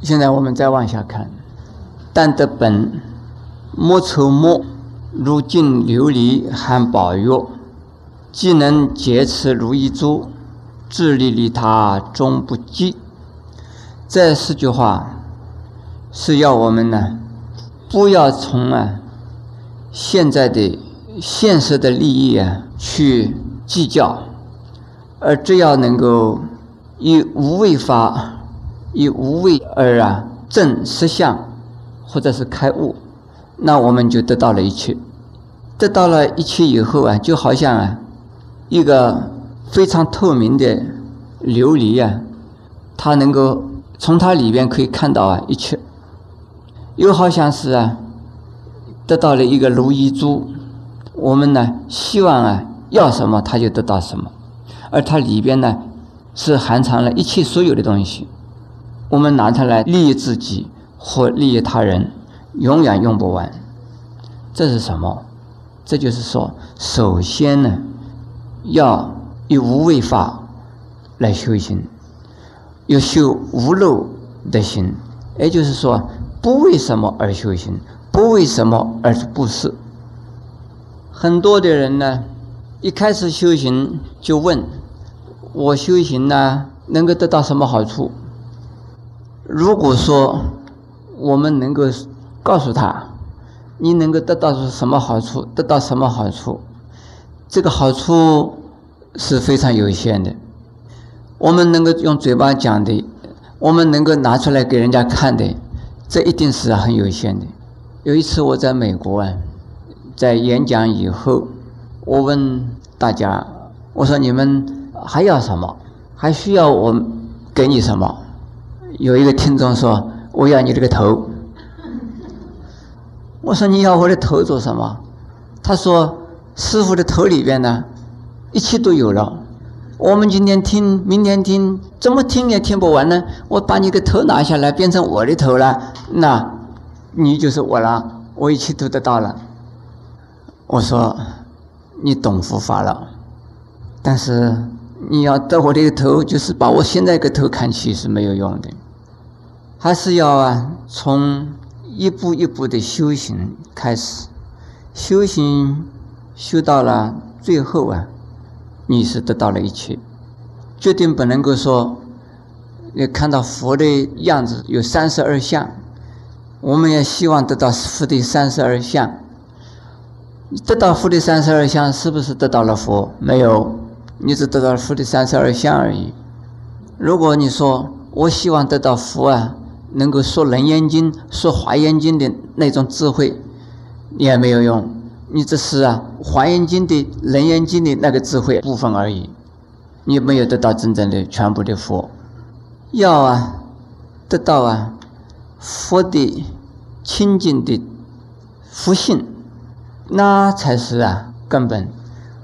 现在我们再往下看，但得本，莫愁莫，如镜琉璃含宝玉，既能洁持如意珠，自利利他终不计。这四句话是要我们呢，不要从啊现在的现实的利益啊去计较，而只要能够以无为法。以无为而啊证实相，或者是开悟，那我们就得到了一切。得到了一切以后啊，就好像啊一个非常透明的琉璃啊，它能够从它里边可以看到啊一切。又好像是啊得到了一个如意珠，我们呢希望啊要什么它就得到什么，而它里边呢是含藏了一切所有的东西。我们拿它来利益自己或利益他人，永远用不完。这是什么？这就是说，首先呢，要以无为法来修行，要修无漏的心。也就是说，不为什么而修行，不为什么而布施。很多的人呢，一开始修行就问：我修行呢，能够得到什么好处？如果说我们能够告诉他，你能够得到什么好处，得到什么好处，这个好处是非常有限的。我们能够用嘴巴讲的，我们能够拿出来给人家看的，这一定是很有限的。有一次我在美国啊，在演讲以后，我问大家，我说你们还要什么？还需要我给你什么？有一个听众说：“我要你这个头。”我说：“你要我的头做什么？”他说：“师傅的头里边呢，一切都有了。我们今天听，明天听，怎么听也听不完呢？我把你的头拿下来，变成我的头了，那你就是我了，我一切都得到了。”我说：“你懂佛法了，但是你要得我的头，就是把我现在个头看起是没有用的。”还是要啊，从一步一步的修行开始，修行修到了最后啊，你是得到了一切，决定不能够说，你看到佛的样子有三十二相，我们也希望得到佛的三十二相。得到佛的三十二相，是不是得到了佛？没有，你只得到佛的三十二相而已。如果你说我希望得到佛啊。能够说《楞严经》、说《华严经》的那种智慧，也没有用。你只是啊，《华严经》的、《楞严经》的那个智慧部分而已，你没有得到真正的全部的佛。要啊，得到啊，佛的清净的福性，那才是啊根本。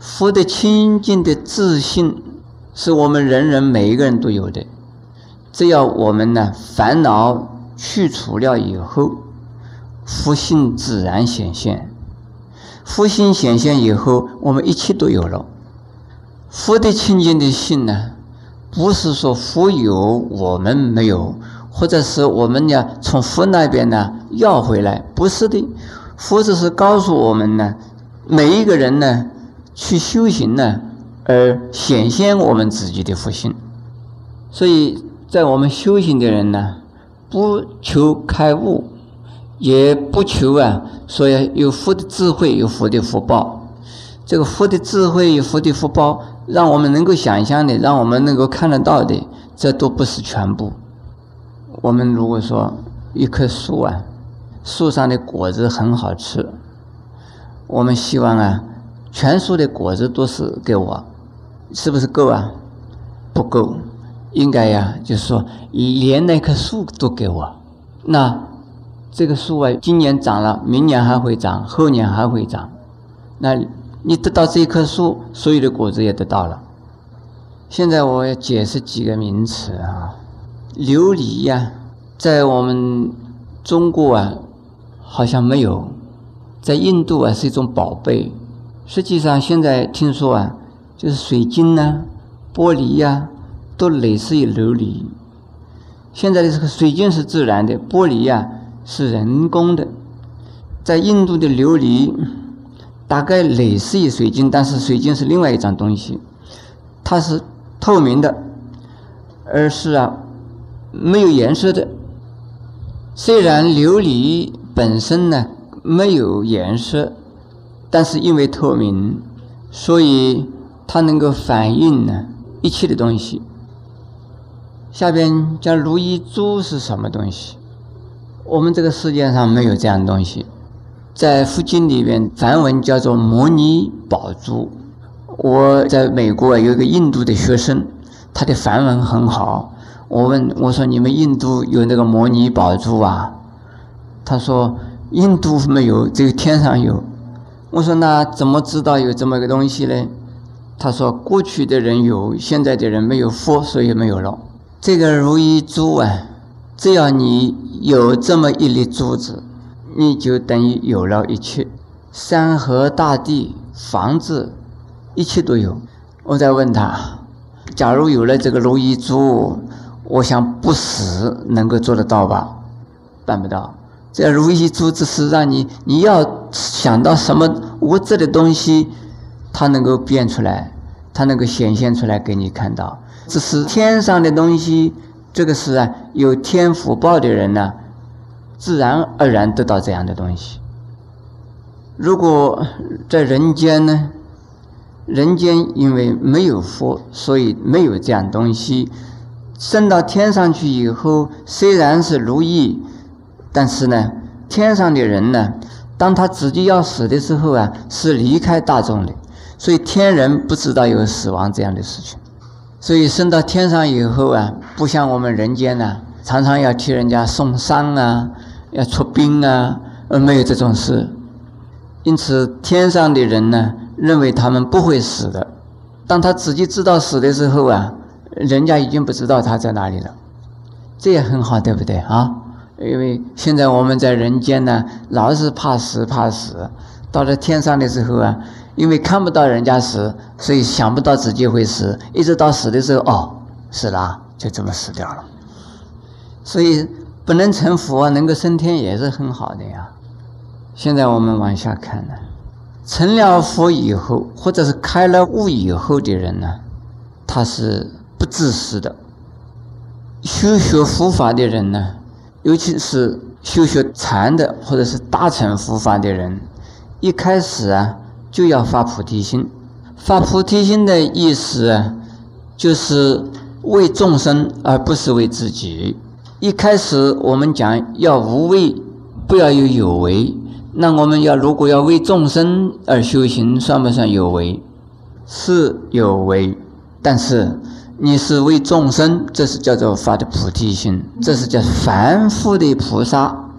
佛的清净的自信，是我们人人每一个人都有的。只要我们呢烦恼去除了以后，福性自然显现。福性显现以后，我们一切都有了。福的清净的性呢，不是说福有我们没有，或者是我们呢从福那边呢要回来，不是的。福只是告诉我们呢，每一个人呢去修行呢，而显现我们自己的福性，所以。在我们修行的人呢，不求开悟，也不求啊，说有福的智慧，有福的福报。这个福的智慧，有福的福报，让我们能够想象的，让我们能够看得到的，这都不是全部。我们如果说一棵树啊，树上的果子很好吃，我们希望啊，全树的果子都是给我，是不是够啊？不够。应该呀，就是说，连那棵树都给我，那这个树啊，今年长了，明年还会长，后年还会长。那你得到这棵树，所有的果子也得到了。现在我要解释几个名词啊，琉璃呀，在我们中国啊，好像没有，在印度啊是一种宝贝。实际上现在听说啊，就是水晶呐，玻璃呀。都类似于琉璃，现在的这个水晶是自然的，玻璃呀是人工的。在印度的琉璃大概类似于水晶，但是水晶是另外一种东西，它是透明的，而是啊没有颜色的。虽然琉璃本身呢没有颜色，但是因为透明，所以它能够反映呢一切的东西。下边讲如意珠是什么东西？我们这个世界上没有这样的东西，在佛经里面梵文叫做摩尼宝珠。我在美国有一个印度的学生，他的梵文很好。我问我说：“你们印度有那个摩尼宝珠啊？”他说：“印度没有，只有天上有。”我说：“那怎么知道有这么个东西呢？”他说：“过去的人有，现在的人没有佛，所以没有了。”这个如意珠啊，只要你有这么一粒珠子，你就等于有了一切，山河大地、房子，一切都有。我再问他，假如有了这个如意珠，我想不死能够做得到吧？办不到。这如意珠只是让你你要想到什么物质的东西，它能够变出来，它能够显现出来给你看到。这是天上的东西，这个是啊，有天福报的人呢，自然而然得到这样的东西。如果在人间呢，人间因为没有佛，所以没有这样东西。升到天上去以后，虽然是如意，但是呢，天上的人呢，当他自己要死的时候啊，是离开大众的，所以天人不知道有死亡这样的事情。所以升到天上以后啊，不像我们人间呢，常常要替人家送丧啊，要出殡啊，而没有这种事。因此，天上的人呢，认为他们不会死的。当他自己知道死的时候啊，人家已经不知道他在哪里了。这也很好，对不对啊？因为现在我们在人间呢，老是怕死怕死，到了天上的时候啊。因为看不到人家死，所以想不到自己会死，一直到死的时候，哦，死了，就这么死掉了。所以不能成佛，能够升天也是很好的呀。现在我们往下看呢，成了佛以后，或者是开了悟以后的人呢，他是不自私的。修学佛法的人呢，尤其是修学禅的或者是大乘佛法的人，一开始啊。就要发菩提心，发菩提心的意思啊，就是为众生，而不是为自己。一开始我们讲要无为，不要有有为。那我们要如果要为众生而修行，算不算有为？是有为，但是你是为众生，这是叫做发的菩提心，这是叫凡夫的菩萨。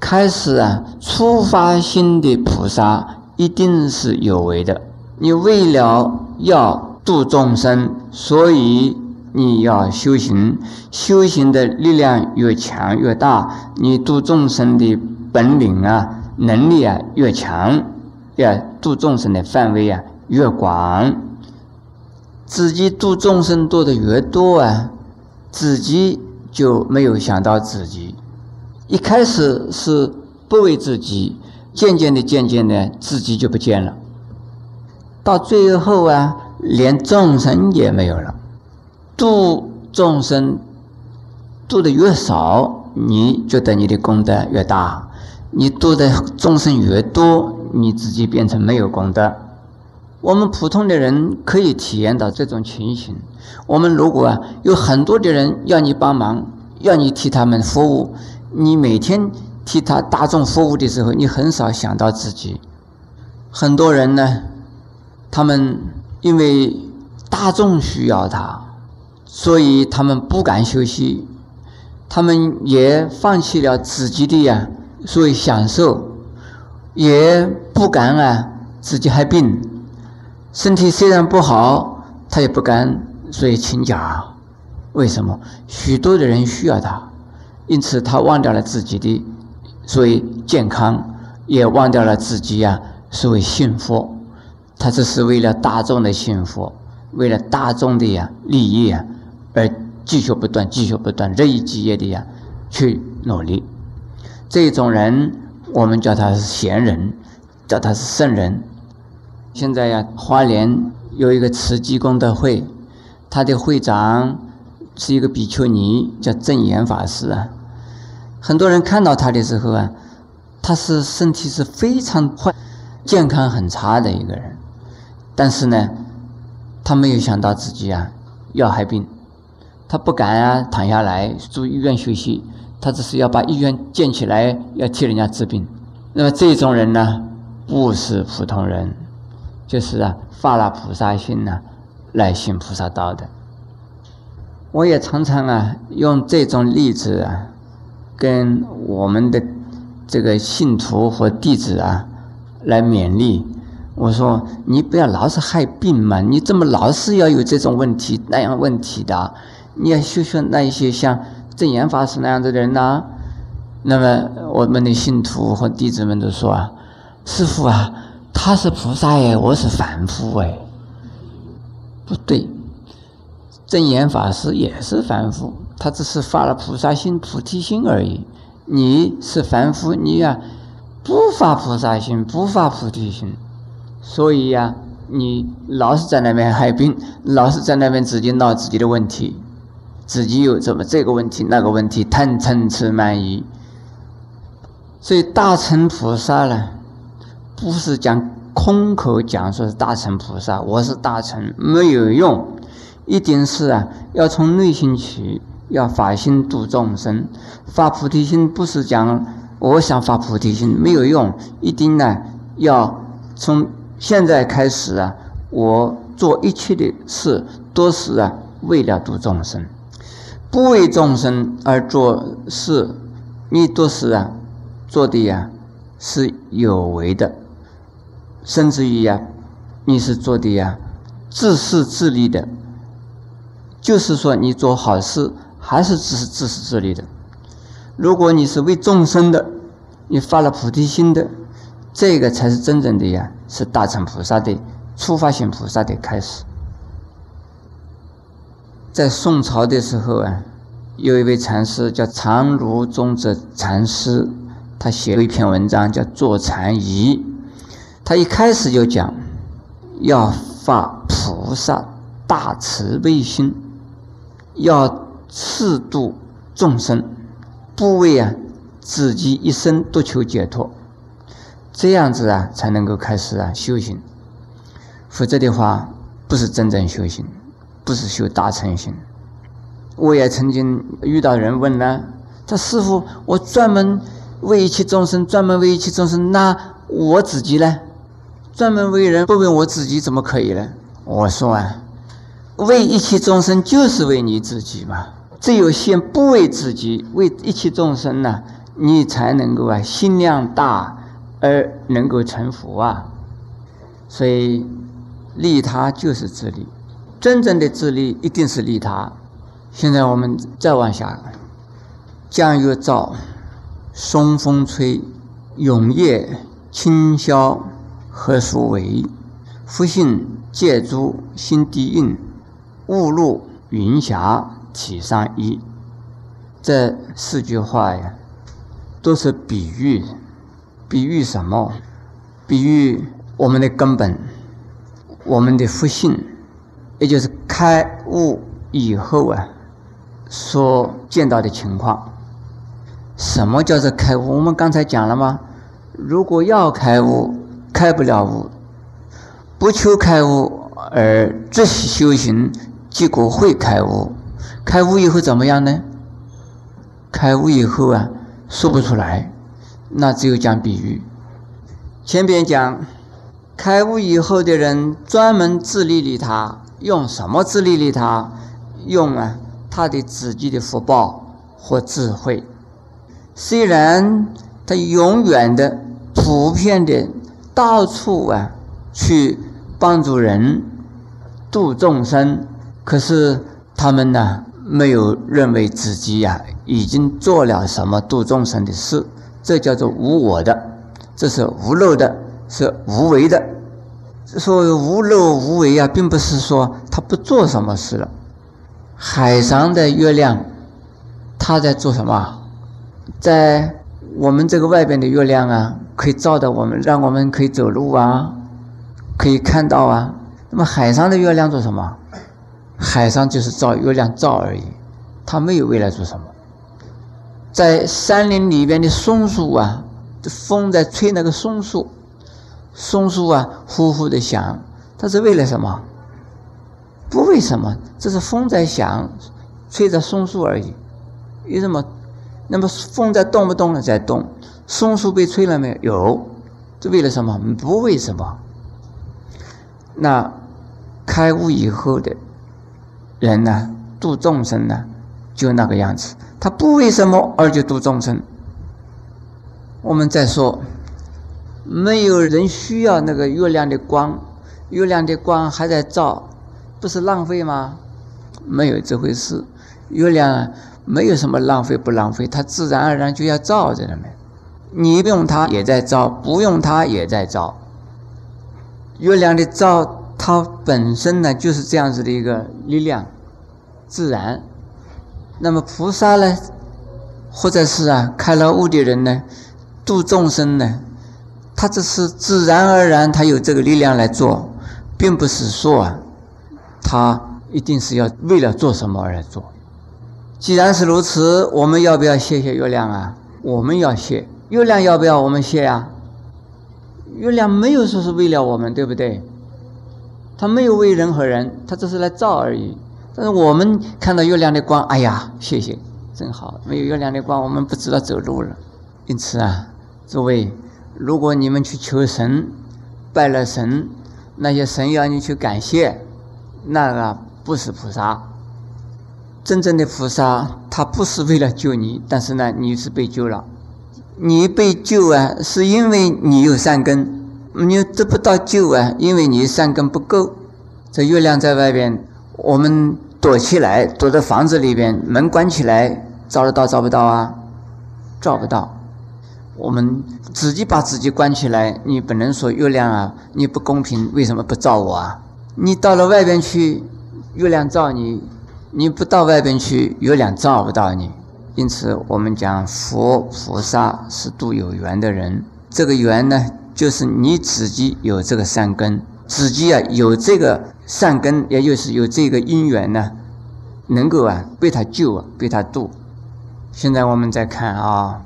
开始啊，初发心的菩萨。一定是有为的。你为了要度众生，所以你要修行。修行的力量越强越大，你度众生的本领啊、能力啊越强，要度众生的范围啊越广。自己度众生度的越多啊，自己就没有想到自己。一开始是不为自己。渐渐的，渐渐的，自己就不见了。到最后啊，连众生也没有了。度众生度的越少，你觉得你的功德越大；你度的众生越多，你自己变成没有功德。我们普通的人可以体验到这种情形。我们如果啊有很多的人要你帮忙，要你替他们服务，你每天。替他大众服务的时候，你很少想到自己。很多人呢，他们因为大众需要他，所以他们不敢休息，他们也放弃了自己的呀，所以享受，也不敢啊自己害病，身体虽然不好，他也不敢所以请假。为什么？许多的人需要他，因此他忘掉了自己的。所以健康也忘掉了自己呀，所谓幸福，他这是为了大众的幸福，为了大众的呀利益啊，而继续不断，继续不断，日以继夜的呀去努力。这种人，我们叫他是贤人，叫他是圣人。现在呀，花莲有一个慈济功德会，他的会长是一个比丘尼，叫正言法师啊。很多人看到他的时候啊，他是身体是非常坏，健康很差的一个人。但是呢，他没有想到自己啊要害病，他不敢啊躺下来住医院休息，他只是要把医院建起来，要替人家治病。那么这种人呢，不是普通人，就是啊发了菩萨心呢来行菩萨道的。我也常常啊用这种例子啊，跟我们的这个信徒和弟子啊来勉励。我说你不要老是害病嘛，你怎么老是要有这种问题那样问题的？你要修修那一些像正言法师那样的人呐。那么我们的信徒和弟子们都说啊，师傅啊，他是菩萨哎，我是凡夫哎。不对，正言法师也是凡夫，他只是发了菩萨心、菩提心而已。你是凡夫，你呀不发菩萨心，不发菩提心。所以呀，你老是在那边害病，老是在那边自己闹自己的问题，自己有什么这个问题那个问题，贪嗔痴慢疑。所以大乘菩萨呢，不是讲空口讲说是大乘菩萨，我是大乘没有用，一定是啊，要从内心起，要发心度众生，发菩提心不是讲我想发菩提心没有用，一定呢要从。现在开始啊，我做一切的事都是啊为了度众生，不为众生而做事，你都是啊做的呀是有为的，甚至于呀你是做的呀自私自利的，就是说你做好事还是自私自私自利的。如果你是为众生的，你发了菩提心的。这个才是真正的呀，是大乘菩萨的初发性菩萨的开始。在宋朝的时候啊，有一位禅师叫常如宗哲禅师，他写了一篇文章叫《坐禅仪》，他一开始就讲要发菩萨大慈悲心，要自度众生，不为啊自己一生独求解脱。这样子啊，才能够开始啊修行，否则的话，不是真正修行，不是修大乘行。我也曾经遇到人问呢，他师傅，我专门为一切众生，专门为一切众生，那我自己呢？专门为人不为我自己怎么可以呢？我说啊，为一切众生就是为你自己嘛。只有先不为自己，为一切众生呢，你才能够啊心量大。而能够成佛啊，所以利他就是自利，真正的自利一定是利他。现在我们再往下，江月照，松风吹，永夜清宵何所为？复信借诸心地应，雾露云霞体上衣。这四句话呀，都是比喻。比喻什么？比喻我们的根本，我们的福性，也就是开悟以后啊，所见到的情况。什么叫做开悟？我们刚才讲了吗？如果要开悟，开不了悟；不求开悟而只修行，结果会开悟。开悟以后怎么样呢？开悟以后啊，说不出来。那只有讲比喻。前边讲开悟以后的人专门自利利他，用什么自利利他？用啊他的自己的福报和智慧。虽然他永远的、普遍的、到处啊去帮助人、度众生，可是他们呢没有认为自己呀已经做了什么度众生的事。这叫做无我的，这是无漏的，是无为的。说无漏无为啊，并不是说他不做什么事了，海上的月亮，它在做什么？在我们这个外边的月亮啊，可以照到我们，让我们可以走路啊，可以看到啊。那么海上的月亮做什么？海上就是照月亮照而已，它没有未来做什么。在山林里边的松树啊，风在吹那个松树，松树啊呼呼的响，它是为了什么？不为什么，这是风在响，吹着松树而已。为什么？那么风在动不动了在动，松树被吹了没有？有，这为了什么？不为什么。那。开悟以后的人呢，度众生呢，就那个样子。他不为什么而就度众生。我们再说，没有人需要那个月亮的光，月亮的光还在照，不是浪费吗？没有这回事。月亮没有什么浪费不浪费，它自然而然就要照着的嘛。你用它也在照，不用它也在照。月亮的照。它本身呢就是这样子的一个力量，自然。那么菩萨呢，或者是啊开了悟的人呢，度众生呢，他这是自然而然，他有这个力量来做，并不是说啊，他一定是要为了做什么而来做。既然是如此，我们要不要谢谢月亮啊？我们要谢。月亮要不要我们谢啊？月亮没有说是为了我们，对不对？他没有为任何人，他只是来照而已。但是我们看到月亮的光，哎呀，谢谢，真好。没有月亮的光，我们不知道走路了。因此啊，诸位，如果你们去求神，拜了神，那些神要你去感谢，那个不是菩萨。真正的菩萨，他不是为了救你，但是呢，你是被救了。你被救啊，是因为你有善根。你得不到救啊，因为你善根不够。这月亮在外边，我们躲起来，躲在房子里边，门关起来，照得到照不到啊？照不到。我们自己把自己关起来，你不能说月亮啊，你不公平，为什么不照我啊？你到了外边去，月亮照你；你不到外边去，月亮照不到你。因此，我们讲佛菩萨是度有缘的人，这个缘呢？就是你自己有这个善根，自己啊有这个善根，也就是有这个因缘呢，能够啊被他救啊，被他度。现在我们再看啊，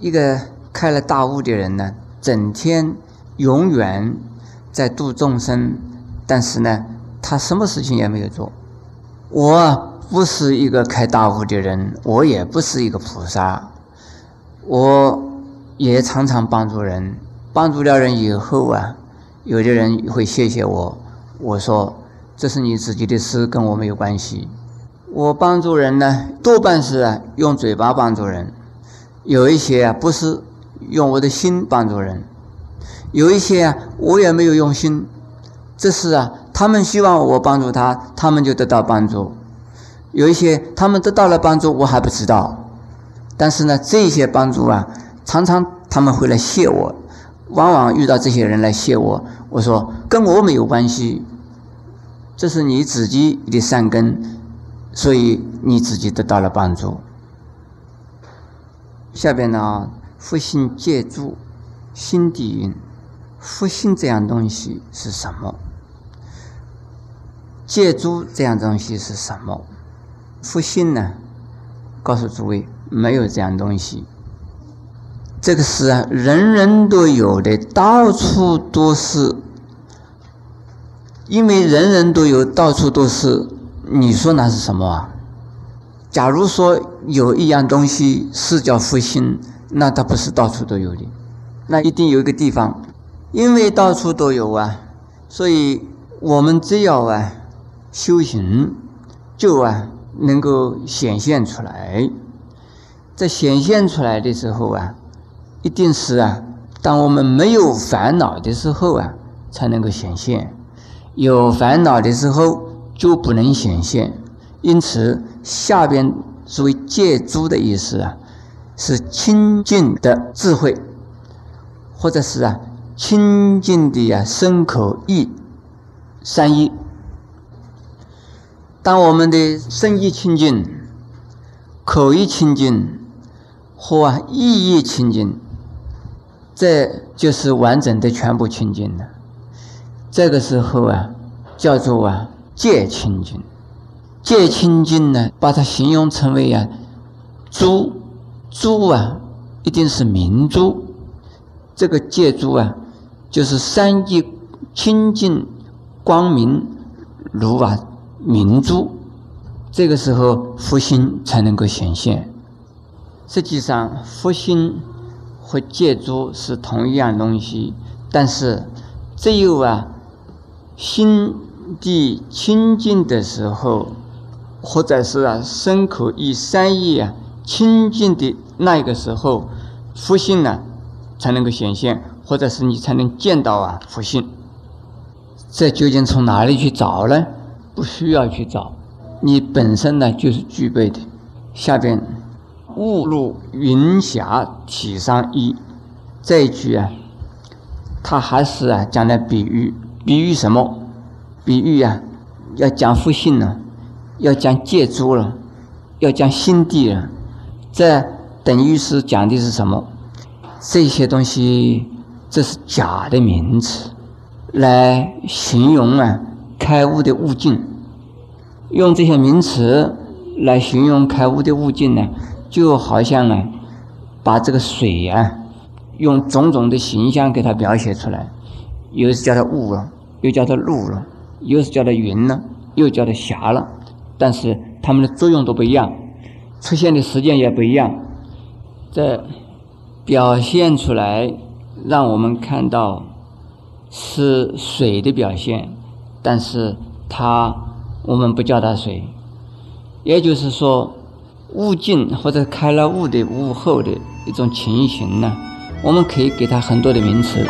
一个开了大悟的人呢，整天永远在度众生，但是呢，他什么事情也没有做。我不是一个开大悟的人，我也不是一个菩萨，我也常常帮助人。帮助了人以后啊，有的人会谢谢我。我说：“这是你自己的事，跟我没有关系。”我帮助人呢，多半是啊用嘴巴帮助人，有一些啊不是用我的心帮助人，有一些啊我也没有用心。这是啊，他们希望我帮助他，他们就得到帮助；有一些他们得到了帮助，我还不知道。但是呢，这些帮助啊，常常他们会来谢我。往往遇到这些人来谢我，我说跟我没有关系，这是你自己的善根，所以你自己得到了帮助。下边呢，复兴借助心底蕴，复兴这样东西是什么？借助这样东西是什么？复兴呢？告诉诸位，没有这样东西。这个是啊，人人都有的，到处都是。因为人人都有，到处都是。你说那是什么啊？假如说有一样东西是叫复兴，那它不是到处都有的，那一定有一个地方。因为到处都有啊，所以我们只要啊修行，就啊能够显现出来。在显现出来的时候啊。一定是啊，当我们没有烦恼的时候啊，才能够显现；有烦恼的时候就不能显现。因此，下边所谓借诸的意思啊，是清净的智慧，或者是啊清净的呀身口意三意。当我们的身意清净、口意清净或意义清净，这就是完整的全部清净了。这个时候啊，叫做啊戒清净。戒清净呢，把它形容成为啊珠，珠啊一定是明珠。这个戒珠啊，就是三界清净光明如啊明珠。这个时候福心才能够显现。实际上，福心和戒珠是同一样东西，但是只有啊心地清净的时候，或者是啊身口意三意啊清净的那一个时候，福性呢。才能够显现，或者是你才能见到啊福性。这究竟从哪里去找呢？不需要去找，你本身呢就是具备的。下边雾入云霞体上衣这一句啊，它还是啊讲的比喻，比喻什么？比喻啊，要讲复性了，要讲借珠了，要讲心地了。这等于是讲的是什么？这些东西，这是假的名词，来形容啊开悟的悟境。用这些名词来形容开悟的悟境呢，就好像呢，把这个水啊，用种种的形象给它描写出来，又是叫它雾了，又叫它露了，又是叫它云了，又叫它霞了。但是它们的作用都不一样，出现的时间也不一样。这。表现出来，让我们看到是水的表现，但是它我们不叫它水，也就是说，悟境或者开了悟的悟后的一种情形呢，我们可以给它很多的名词。